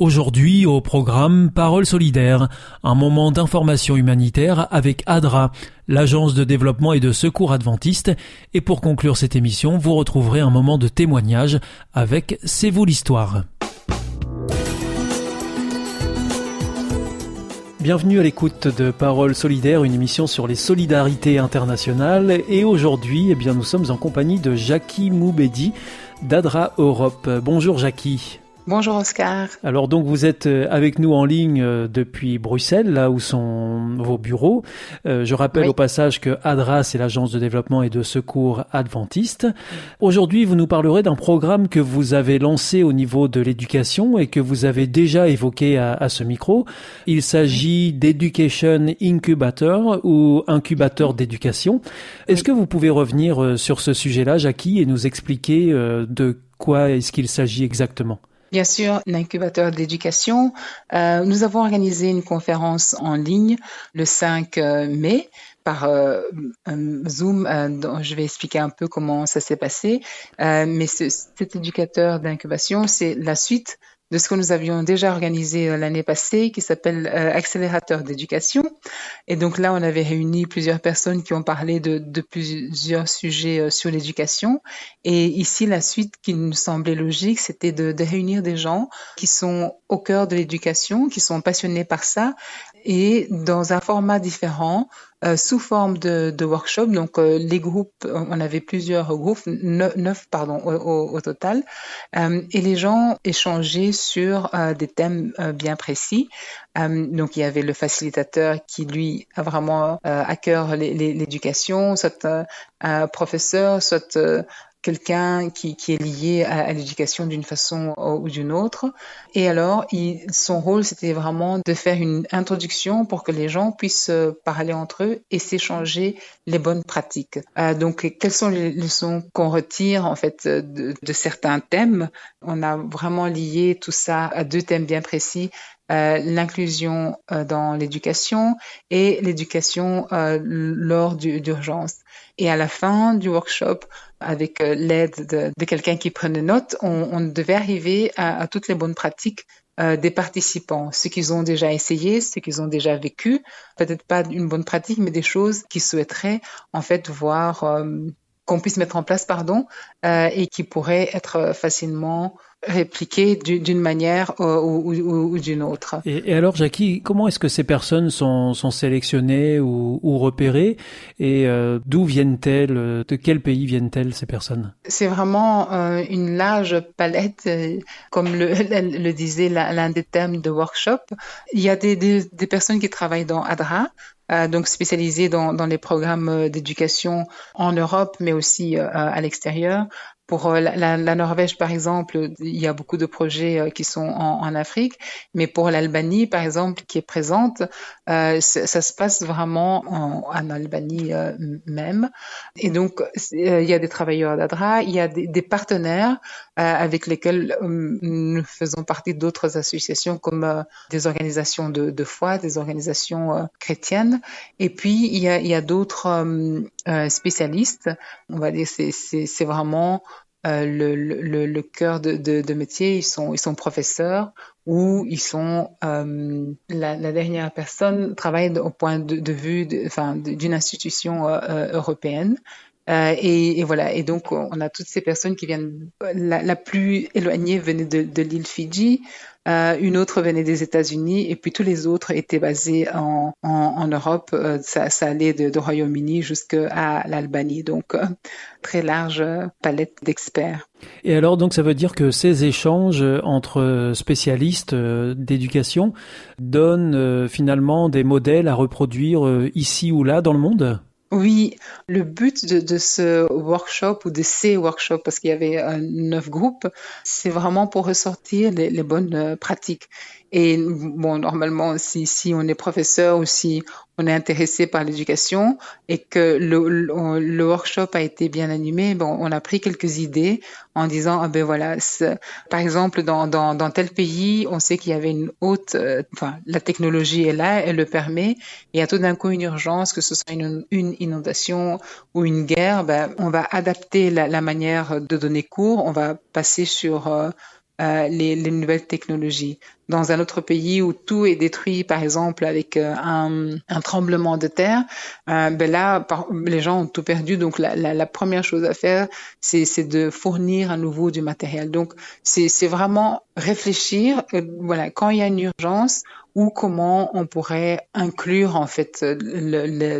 Aujourd'hui au programme Parole solidaire, un moment d'information humanitaire avec ADRA, l'agence de développement et de secours adventiste, et pour conclure cette émission, vous retrouverez un moment de témoignage avec C'est vous l'histoire. Bienvenue à l'écoute de Parole solidaire, une émission sur les solidarités internationales. Et aujourd'hui, eh bien, nous sommes en compagnie de Jackie Moubedi d'Adra Europe. Bonjour Jackie. Bonjour Oscar. Alors donc vous êtes euh, avec nous en ligne euh, depuis Bruxelles, là où sont vos bureaux. Euh, je rappelle au passage que ADRA, c'est l'agence de développement et de secours adventiste. Aujourd'hui, vous nous parlerez d'un programme que vous avez lancé au niveau de l'éducation et que vous avez déjà évoqué à, à ce micro. Il s'agit d'Education Incubator ou incubateur d'éducation. Est-ce que vous pouvez revenir sur ce sujet-là, Jackie, et nous expliquer de quoi est-ce qu'il s'agit exactement? Bien sûr, l'incubateur d'éducation. Euh, nous avons organisé une conférence en ligne le 5 euh, mai par euh, Zoom. dont je vais expliquer un peu comment ça s'est passé. mais cet éducateur d'incubation, c'est la suite de ce que nous avions déjà organisé euh, l'année passée, qui s'appelle euh, Accélérateur d'éducation. Et donc là, on avait réuni plusieurs personnes qui ont parlé de, plusieurs sujets euh, sur l'éducation. Et ici, la suite qui nous semblait logique, c'était de réunir des gens qui sont au cœur de l'éducation, qui sont passionnés par ça, et dans un format différent, euh, sous forme de, de workshop. Donc euh, les groupes, on avait plusieurs groupes, neuf, pardon au, au, total, euh, et les gens échangeaient sur euh, des thèmes euh, bien précis. donc il y avait le facilitateur qui lui a vraiment à cœur l'éducation, soit un professeur, soit quelqu'un qui, qui, est lié à, l'éducation d'une façon ou d'une autre. Et alors, il, son rôle, c'était vraiment de faire une introduction pour que les gens puissent euh, parler entre eux et s'échanger les bonnes pratiques. Euh, donc, quelles sont les leçons qu'on retire en fait de, de, certains thèmes? On a vraiment lié tout ça à deux thèmes bien précis. Euh, l'inclusion euh, dans l'éducation et l'éducation euh, lors d'urgence. Et à la fin du workshop, avec euh, l'aide de, quelqu'un qui prenait note, on, devait arriver à, toutes les bonnes pratiques euh, des participants, ce qu'ils ont déjà essayé, ce qu'ils ont déjà vécu, peut-être pas une bonne pratique, mais des choses qu'ils souhaiteraient en fait voir euh, qu'on puisse mettre en place, pardon, et qui pourraient être facilement répliquer d'une manière euh, ou, ou, ou d'une autre. Et, et, alors, Jackie, comment est-ce que ces personnes sont, sont sélectionnées ou, repérées et euh, d'où viennent-elles De quel pays viennent-elles ces personnes? C'est vraiment euh, une large palette, euh, comme le, le disait l'un des thèmes de workshop. Il y a des, des, des personnes qui travaillent dans ADRA, euh, donc spécialisées dans, dans les programmes d'éducation en Europe, mais aussi euh, à l'extérieur. Pour euh, la, Norvège, par exemple, il y a beaucoup de projets euh, qui sont en, Afrique, mais pour l'Albanie, par exemple, qui est présente, euh, ça se passe vraiment en, Albanie même. Et donc, il y a des travailleurs d'ADRA, il y a des, partenaires avec lesquels nous faisons partie d'autres associations comme des organisations de, de, foi, des organisations chrétiennes. Et puis, il y a, il y a d'autres spécialistes. On va dire, c'est vraiment euh, le, le, le, cœur de, de, de, métier, ils sont, ils sont professeurs ou ils sont euh, la, la, dernière personne travaille au point de, de vue, d'une institution euh, euh européenne et, voilà. Et donc, on a toutes ces personnes qui viennent. La, plus éloignée venait de l'île Fidji. Euh, une autre venait des États-Unis et puis tous les autres étaient basés en, Europe. Euh, ça, ça, allait de, Royaume-Uni jusqu'à l'Albanie. Donc, euh, très large palette d'experts. Et alors, donc, ça veut dire que ces échanges entre spécialistes d'éducation donnent finalement des modèles à reproduire ici ou là dans le monde? Oui, le but de, de, ce workshop ou de ces workshops, parce qu'il y avait euh, neuf groupes, c'est vraiment pour ressortir les, bonnes euh, pratiques. Et bon, normalement, si, si on est professeur ou si on est intéressé par l'éducation et que le, le, workshop a été bien animé, bon, on a pris quelques idées en disant, ah ben voilà, par exemple, dans, dans, dans tel pays, on sait qu'il y avait une haute, euh, enfin, la technologie est là, elle le permet, et il y a tout d'un coup une urgence, que ce soit une, une inondation ou une guerre, ben, on va adapter la, la manière de donner cours, on va passer sur euh, euh, les, les, nouvelles technologies. Dans un autre pays où tout est détruit, par exemple avec euh, un, tremblement de terre, euh, ben là, les gens ont tout perdu. Donc la, première chose à faire, c'est de fournir à nouveau du matériel. Donc c'est vraiment réfléchir. Euh, voilà, quand il y a une urgence, ou comment on pourrait inclure en fait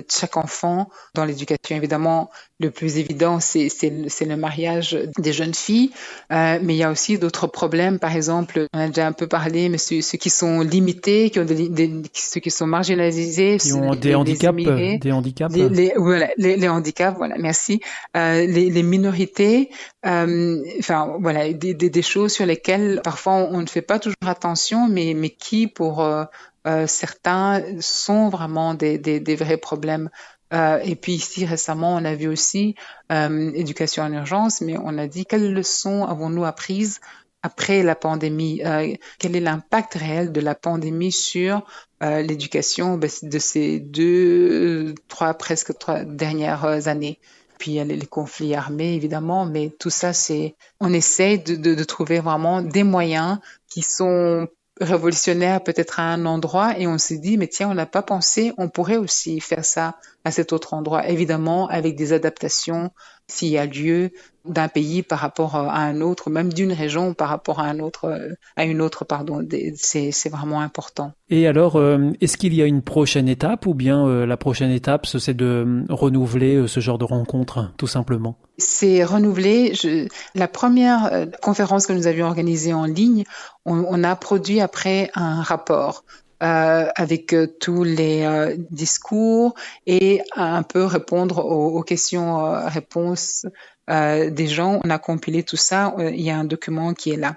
chaque enfant dans l'éducation. Évidemment, le plus évident, c'est le mariage des jeunes filles, mais il y a aussi d'autres problèmes. Par exemple, on a déjà un peu parlé, mais ceux, ceux qui sont limités, qui ont des, des, ceux qui sont marginalisés, qui ont des, handicaps, des handicaps, les, les, voilà, les, les, handicaps, voilà, merci, euh, les, les, minorités, euh, enfin voilà, des, des, choses sur lesquelles parfois on, on, ne fait pas toujours attention, mais mais qui pour euh, euh, certains sont vraiment des, des, des vrais problèmes. Euh, et puis ici récemment, on a vu aussi euh, éducation en urgence, mais on a dit quelles leçons avons-nous apprises après la pandémie euh, Quel est l'impact réel de la pandémie sur euh, l'éducation ben, de ces deux, trois, presque trois dernières années? Puis il y a les conflits armés évidemment, mais tout ça c'est, on essaie de, de, de trouver vraiment des moyens qui sont révolutionnaire peut-être à un endroit et on s'est dit mais tiens on n'a pas pensé on pourrait aussi faire ça à cet autre endroit. Évidemment avec des adaptations s'il y a lieu d'un pays par rapport à un autre même d'une région par rapport à un autre à une autre pardon c'est vraiment important et alors euh, est-ce qu'il y a une prochaine étape ou bien euh, la prochaine étape c'est de renouveler euh, ce genre de rencontre tout simplement? C'est renouvelé. Je, la première euh, conférence que nous avions organisée en ligne, on, on a produit après un rapport. Euh, avec euh, tous les euh, discours et un peu répondre aux, aux questions-réponses euh, des gens. On a compilé tout ça. il y a un document qui est là.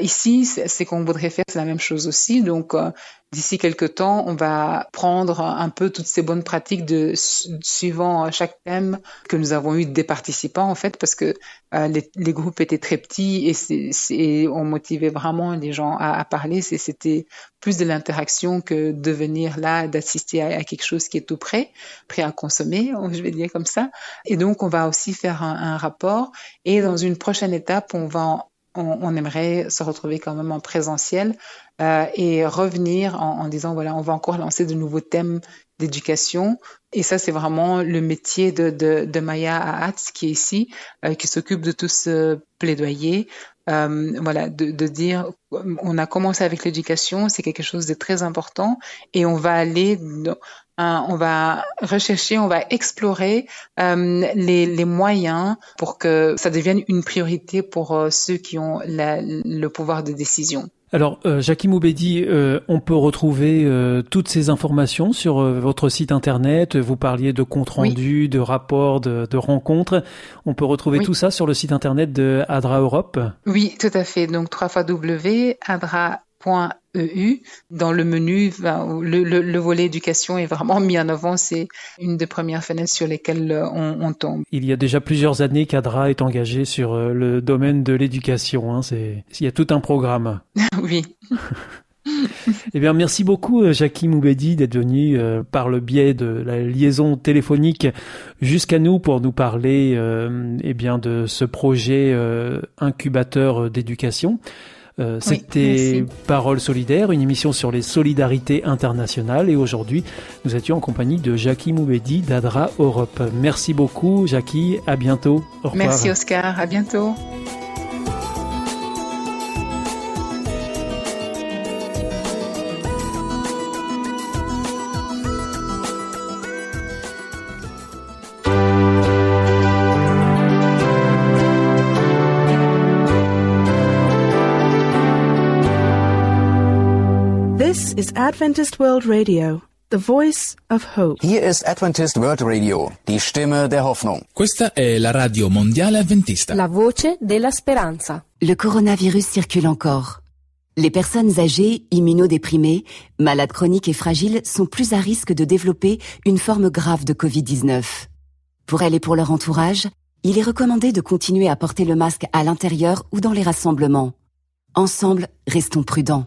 Ici, c'est qu'on voudrait faire la même chose aussi. Donc, d'ici quelques temps, on va prendre un peu toutes ces bonnes pratiques de suivant chaque thème que nous avons eu des participants en fait, parce que euh, les, les, groupes étaient très petits et, c'est, on motivait vraiment les gens à, à parler. C'était plus de l'interaction que de venir là, d'assister à, à, quelque chose qui est tout prêt, prêt à consommer, je vais dire comme ça. Et donc, on va aussi faire un, un rapport. Et dans une prochaine étape, on va on, on, aimerait se retrouver quand même en présentiel euh, et revenir en, en, disant voilà, on va encore lancer de nouveaux thèmes d'éducation. Et ça, c'est vraiment le métier de, de, de Maya Ahatz qui est ici, euh, qui s'occupe de tout ce plaidoyer. Euh, voilà, de, de, dire, on a commencé avec l'éducation, c'est quelque chose de très important, et on va aller, on va rechercher, on va explorer euh, les, les, moyens pour que ça devienne une priorité pour euh, ceux qui ont la, le pouvoir de décision. Alors, euh, euh, on peut retrouver euh, toutes ces informations sur euh, votre site internet. Vous parliez de comptes rendus, oui. de rapports, de, de, rencontres. On peut retrouver oui. tout ça sur le site internet de Adra Europe. Oui, tout à fait. Donc, 3 Adra EU. Dans le menu, le, le, le, volet éducation est vraiment mis en avant. C'est une des premières fenêtres sur lesquelles euh, on, on, tombe. Il y a déjà plusieurs années qu'ADRA est engagé sur euh, le domaine de l'éducation. Hein. Il y a tout un programme. oui. eh bien, merci beaucoup, euh, Jackie Moubedi, d'être venu euh, par le biais de la liaison téléphonique jusqu'à nous pour nous parler euh, eh bien, de ce projet incubateur d'éducation. Euh, c'était Parole solidaire, une émission sur les solidarités internationales. Et aujourd'hui, nous étions en compagnie de Jackie Moubedi d'Adra Europe. Merci beaucoup, Jackie. À bientôt. Au revoir. Merci, Oscar. À bientôt. Is Adventist World Radio, the voice of hope. Hier ist Adventist World Radio, die Stimme der Hoffnung. Questa è la radio mondiale adventista. La voce della speranza. Le coronavirus circule encore. Les personnes âgées, immunodéprimées, malades chroniques et fragiles sont plus à risque de développer une forme grave de Covid-19. Pour elles et pour leur entourage, il est recommandé de continuer à porter le masque à l'intérieur ou dans les rassemblements. Ensemble, restons prudents.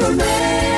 Vous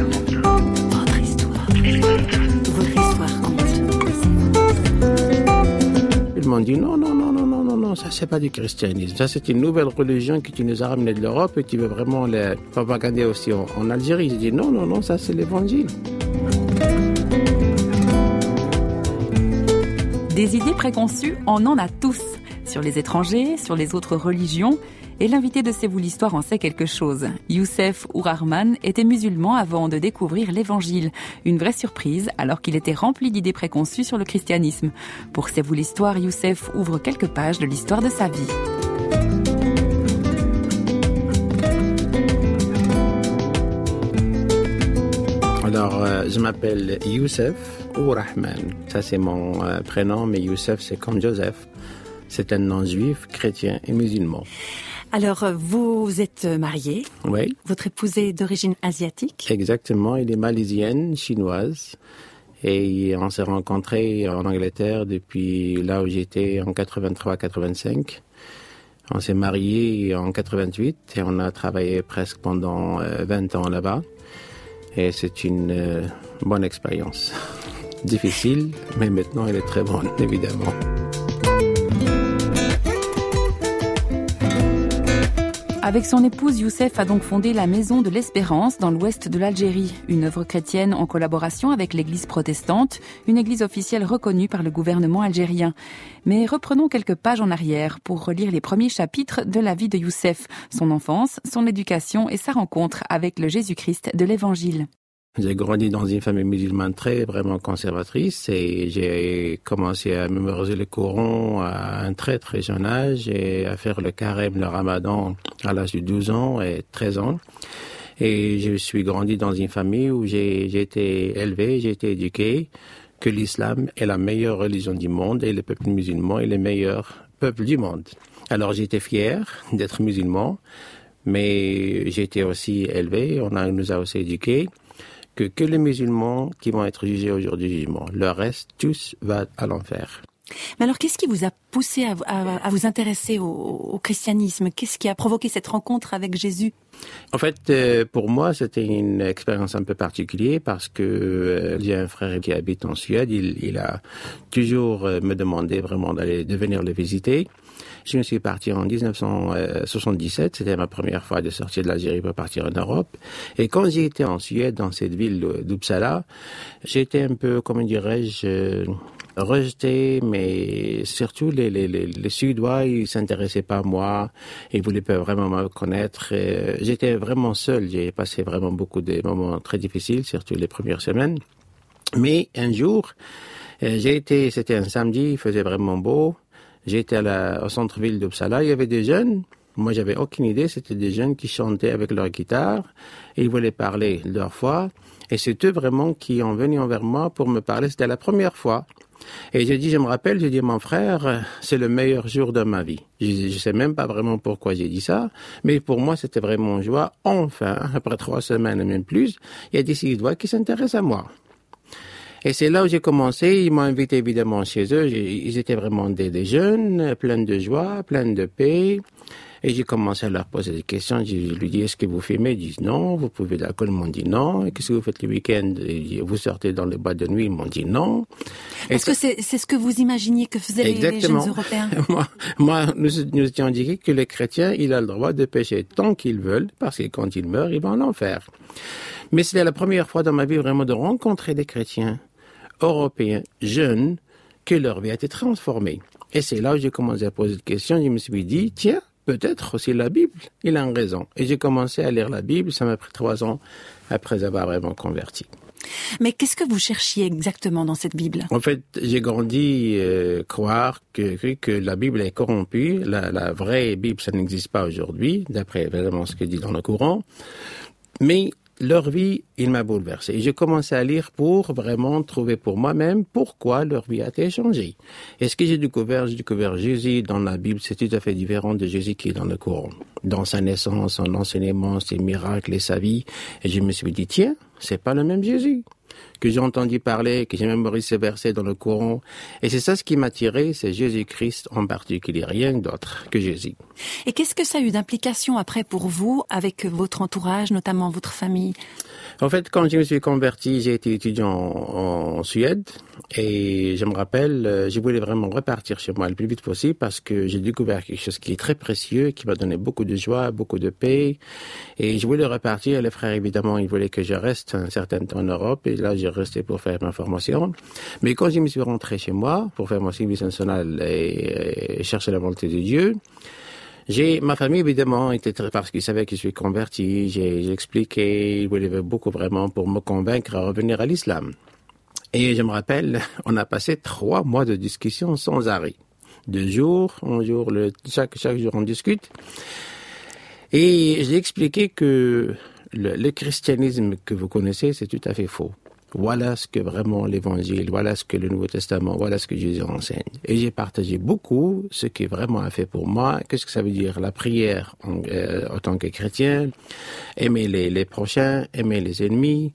m'ont dit non, non, non, non, non, non, ça c'est pas du christianisme. Ça c'est une nouvelle religion que tu nous as ramenée de l'Europe et tu veux vraiment la propagander aussi en, en Algérie. J'ai dit non, non, non, ça c'est l'évangile. Des idées préconçues, on en a tous. Sur les étrangers, sur les autres religions. Et l'invité de C'est vous l'histoire en sait quelque chose. Youssef Ourarman était musulman avant de découvrir l'évangile. Une vraie surprise alors qu'il était rempli d'idées préconçues sur le christianisme. Pour C'est vous l'histoire, Youssef ouvre quelques pages de l'histoire de sa vie. Alors, euh, je m'appelle Youssef ou Rahman. Ça, c'est mon euh, prénom, mais Youssef, c'est comme Joseph. C'est un nom juif, chrétien et musulman. Alors, euh, vous êtes marié. Oui, Votre épouse est d'origine asiatique. exactement. Il est malaisienne, chinoise. Et on s'est rencontrés en Angleterre depuis là où j'étais en 83-85. On s'est mariés en 88 et on a travaillé presque pendant euh, 20 ans là-bas. Et c'est une euh, bonne expérience. Difficile, mais maintenant elle est très bonne, évidemment. Avec son épouse, Youssef a donc fondé la Maison de l'Espérance dans l'ouest de l'Algérie, une œuvre chrétienne en collaboration avec l'Église protestante, une église officielle reconnue par le gouvernement algérien. Mais reprenons quelques pages en arrière pour relire les premiers chapitres de la vie de Youssef, son enfance, son éducation et sa rencontre avec le Jésus-Christ de l'Évangile. J'ai grandi dans une famille musulmane très vraiment conservatrice et j'ai commencé à mémoriser le Coran à un très très jeune âge et à faire le carême, le ramadan à l'âge de 12 ans et 13 ans. Et je suis grandi dans une famille où j'ai été élevé, j'ai été éduqué que l'islam est la meilleure religion du monde et le peuple musulman est le meilleur peuple du monde. Alors j'étais fier d'être musulman, mais j'ai été aussi élevé, on nous a aussi éduqués que, que les musulmans qui vont être jugés au jour du jugement. Le reste, tous va à l'enfer. Mais alors, qu'est-ce qui vous a poussé à, à- à vous intéresser au, au christianisme? Qu'est-ce qui a provoqué cette rencontre avec Jésus? En fait, euh, pour moi, c'était une expérience un peu particulière parce que euh, j'ai un frère qui habite en Suède. Il, il a toujours euh, me demandé vraiment d'aller de venir le visiter. Je me suis parti en 1977. C'était ma première fois de sortir de l'Algérie pour partir en Europe. Et quand j'étais en Suède, dans cette ville d'Uppsala, j'étais un peu, comment dirais-je, euh, rejeté, mais surtout les, les, les, les Suédois, ils s'intéressaient pas à moi, ils voulaient pas vraiment me connaître. Euh, J'étais vraiment seul, j'ai passé vraiment beaucoup de moments très difficiles, surtout les premières semaines. Mais un jour, euh, j'ai été, c'était un samedi, il faisait vraiment beau. J'étais au centre-ville d'Uppsala, il y avait des jeunes. Moi, j'avais aucune idée. C'était des jeunes qui chantaient avec leur guitare. Ils voulaient parler de leur foi. Et c'est eux vraiment qui ont venu envers moi pour me parler. C'était la première fois. Et j'ai dit, je me rappelle, j'ai dit, mon frère, c'est le meilleur jour de ma vie. Je, je sais même pas vraiment pourquoi j'ai dit ça, mais pour moi, c'était vraiment joie. Enfin, après trois semaines et même plus, il y a des Suédois qui s'intéressent à moi. Et c'est là où j'ai commencé. Ils m'ont invité évidemment chez eux. Ils étaient vraiment des, des jeunes, pleins de joie, pleins de paix. Et j'ai commencé à leur poser des questions. Je lui dis, est-ce que vous fumez? Ils disent non. Vous pouvez de l'alcool? Ils m'ont dit non. Et qu'est-ce que vous faites le week-end? Ils Vous sortez dans les boîtes de nuit? Ils m'ont dit non. Est-ce que c'est c'est ce que vous imaginiez que faisaient les- jeunes Européens moi, moi, nous, nous étions indiqués que les chrétiens, il a le droit de pécher tant qu'ils veulent, parce que quand ils meurent, ils vont en enfer. Mais c'était la première fois dans ma vie vraiment de rencontrer des chrétiens européens jeunes que leur vie a été transformée. Et c'est là où j'ai commencé à poser des questions. Je me suis dit, tiens, peut-être aussi la Bible, il a une raison. Et j'ai commencé à lire la Bible. Ça m'a pris trois ans après avoir vraiment converti. Mais qu'est-ce que vous cherchiez exactement dans cette Bible? En fait, j'ai grandi euh, croire que, que, la Bible est corrompue. La, la vraie Bible, ça n'existe pas aujourd'hui, d'après vraiment ce que dit dans le courant. Mais leur vie, il m'a bouleversé. Et j'ai commencé à lire pour vraiment trouver pour moi-même pourquoi leur vie a été changée. Et ce que j'ai découvert, j'ai découvert Jésus dans la Bible, c'est tout à fait différent de Jésus qui est dans le courant. Dans sa naissance, son enseignement, ses miracles et sa vie. Et je me suis dit, tiens, c'est pas le même Jésus que j'ai entendu parler, que j'ai mémorisé versets dans le courant. Et c'est ça ce qui m'a tiré, c'est Jésus-Christ en particulier, rien d'autre que Jésus. Et qu'est-ce que ça a eu d'implication après pour vous avec votre entourage, notamment votre famille? En fait, quand je me suis converti, j'ai été étudiant en, Suède et je me rappelle, euh, je voulais vraiment repartir chez moi le plus vite possible parce que j'ai découvert quelque chose qui est très précieux, qui m'a donné beaucoup de joie, beaucoup de paix et je voulais repartir. Les frères, évidemment, ils voulaient que je reste un certain temps en Europe et là, j'ai resté pour faire ma formation. Mais quand je me suis rentré chez moi pour faire mon service national et chercher la volonté de Dieu, j'ai ma famille évidemment était très parce qu'ils savaient que je suis converti. J'ai expliqué, ils voulaient beaucoup vraiment pour me convaincre à revenir à l'islam. Et je me rappelle, on a passé trois mois de discussion sans arrêt, de jour en jour, chaque chaque jour on discute. Et j'ai expliqué que le christianisme que vous connaissez, c'est tout à fait faux. Voilà ce que vraiment l'évangile, voilà ce que le Nouveau Testament, voilà ce que Jésus enseigne. Et j'ai partagé beaucoup ce qui vraiment a fait pour moi. Qu'est-ce que ça veut dire? La prière en, euh, tant que chrétien, aimer les, les prochains, aimer les ennemis,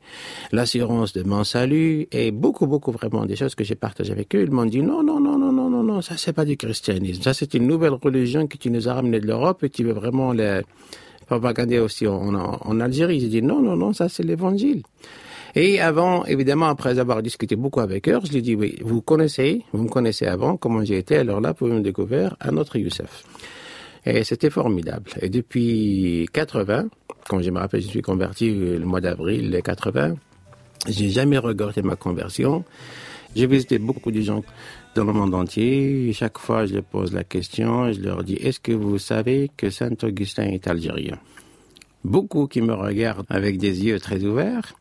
l'assurance de mon salut et beaucoup, beaucoup vraiment des choses que j'ai partagées avec eux. Ils m'ont dit non, non, non, non, non, non, non, ça c'est pas du christianisme. Ça c'est une nouvelle religion que tu nous as ramenée de l'Europe et tu veux vraiment la propagander aussi en, en, en Algérie. J'ai dit non, non, non, ça c'est l'évangile. Et avant, évidemment, après avoir discuté beaucoup avec eux, je lui ai dit, oui, vous connaissez, vous me connaissez avant, comment j'ai été, alors là, vous me découvrir un autre Youssef. Et c'était formidable. Et depuis 80, quand je me rappelle, je suis converti le mois d'avril 80, j'ai jamais regretté ma conversion. J'ai visité beaucoup de gens dans le monde entier. Chaque fois, je leur pose la question, je leur dis, est-ce que vous savez que Saint-Augustin est algérien? Beaucoup qui me regardent avec des yeux très ouverts.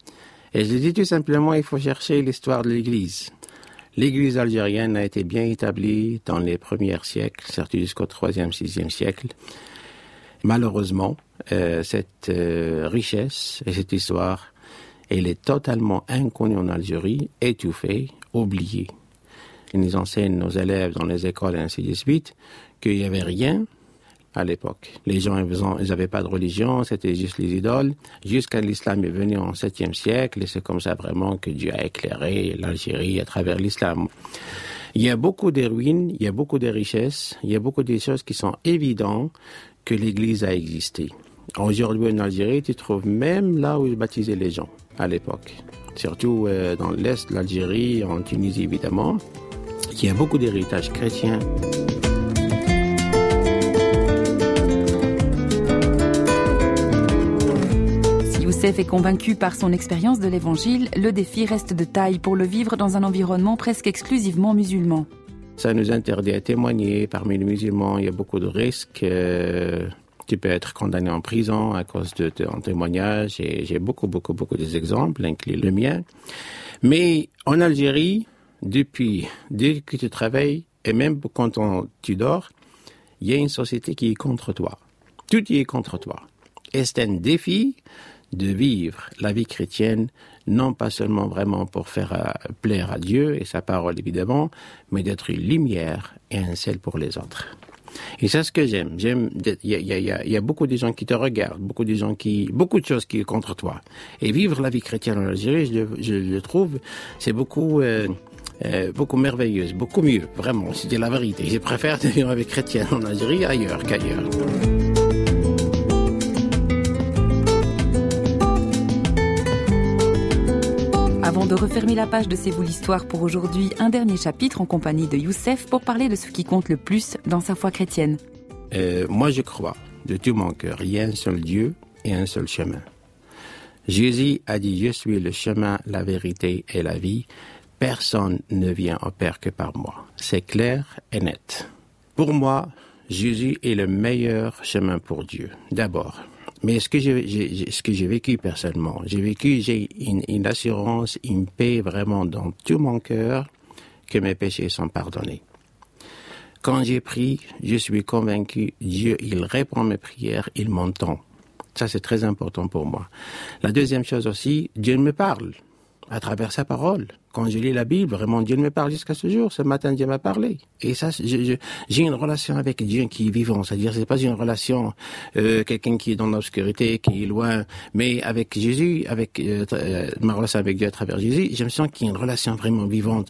Et je dis tout simplement, il faut chercher l'histoire de l'Église. L'Église algérienne a été bien établie dans les premiers siècles, surtout jusqu'au troisième, sixième siècle. Malheureusement, euh, cette euh, richesse et cette histoire, elle est totalement inconnue en Algérie, étouffée, oubliée. Ils nous enseignent nos élèves dans les écoles et ainsi de suite qu'il n'y avait rien à l'époque. Les gens, ils n'avaient pas de religion, c'était juste les idoles. Jusqu'à l'islam est venu en 7e siècle, et c'est comme ça vraiment que Dieu a éclairé l'Algérie à travers l'islam. Il y a beaucoup de ruines, il y a beaucoup de richesses, il y a beaucoup de choses qui sont évidentes que l'Église a existé. Aujourd'hui en Algérie, tu trouves même là où ils baptisaient les gens à l'époque. Surtout euh, dans l'est de l'Algérie, en Tunisie évidemment. Il y a beaucoup d'héritage chrétien. Youssef est convaincu par son expérience de l'Évangile, le défi reste de taille pour le vivre dans un environnement presque exclusivement musulman. Ça nous interdit à témoigner. Parmi les musulmans, il y a beaucoup de risques. Euh, tu peux être condamné en prison à cause de ton témoignage. J'ai beaucoup, beaucoup, beaucoup d'exemples, inclus le mien. Mais en Algérie, depuis, dès que tu travailles, et même quand tu dors, il y a une société qui est contre toi. Tout y est contre toi. Et c'est un défi de vivre la vie chrétienne, non pas seulement vraiment pour faire euh, plaire à Dieu et sa parole évidemment, mais d'être une lumière et un sel pour les autres. Et c'est ce que j'aime. Il y a, beaucoup de gens qui te regardent, beaucoup de gens qui, beaucoup de choses qui sont contre toi. Et vivre la vie chrétienne en Algérie, je, je le trouve, c'est beaucoup. Euh, euh, beaucoup merveilleuse, beaucoup mieux, vraiment, c'était la vérité. Je préfère vivre avec chrétienne en Algérie ailleurs qu'ailleurs. Avant de refermer la page de C'est vous l'histoire pour aujourd'hui, un dernier chapitre en compagnie de Youssef pour parler de ce qui compte le plus dans sa foi chrétienne. Euh, moi, je crois de tout mon cœur, il y a un seul Dieu et un seul chemin. Jésus a dit, je suis le chemin, la vérité et la vie. Personne ne vient au Père que par moi. C'est clair et net. Pour moi, Jésus est le meilleur chemin pour Dieu. D'abord, mais ce que j'ai, ce que j'ai vécu personnellement, j'ai vécu, j'ai une, une, assurance, une paix vraiment dans tout mon cœur que mes péchés sont pardonnés. Quand j'ai pris, je suis convaincu, Dieu, il répond à mes prières, il m'entend. Ça, c'est très important pour moi. La deuxième chose aussi, Dieu me parle à travers sa parole. Quand je lis la Bible, vraiment Dieu me parle jusqu'à ce jour. Ce matin, Dieu m'a parlé. Et ça, j'ai une relation avec Dieu qui est vivant. C'est-à-dire, c'est pas une relation euh, quelqu'un qui est dans l'obscurité, qui est loin, mais avec Jésus, avec euh, ma relation avec Dieu à travers Jésus, je me sens qu'il y a une relation vraiment vivante.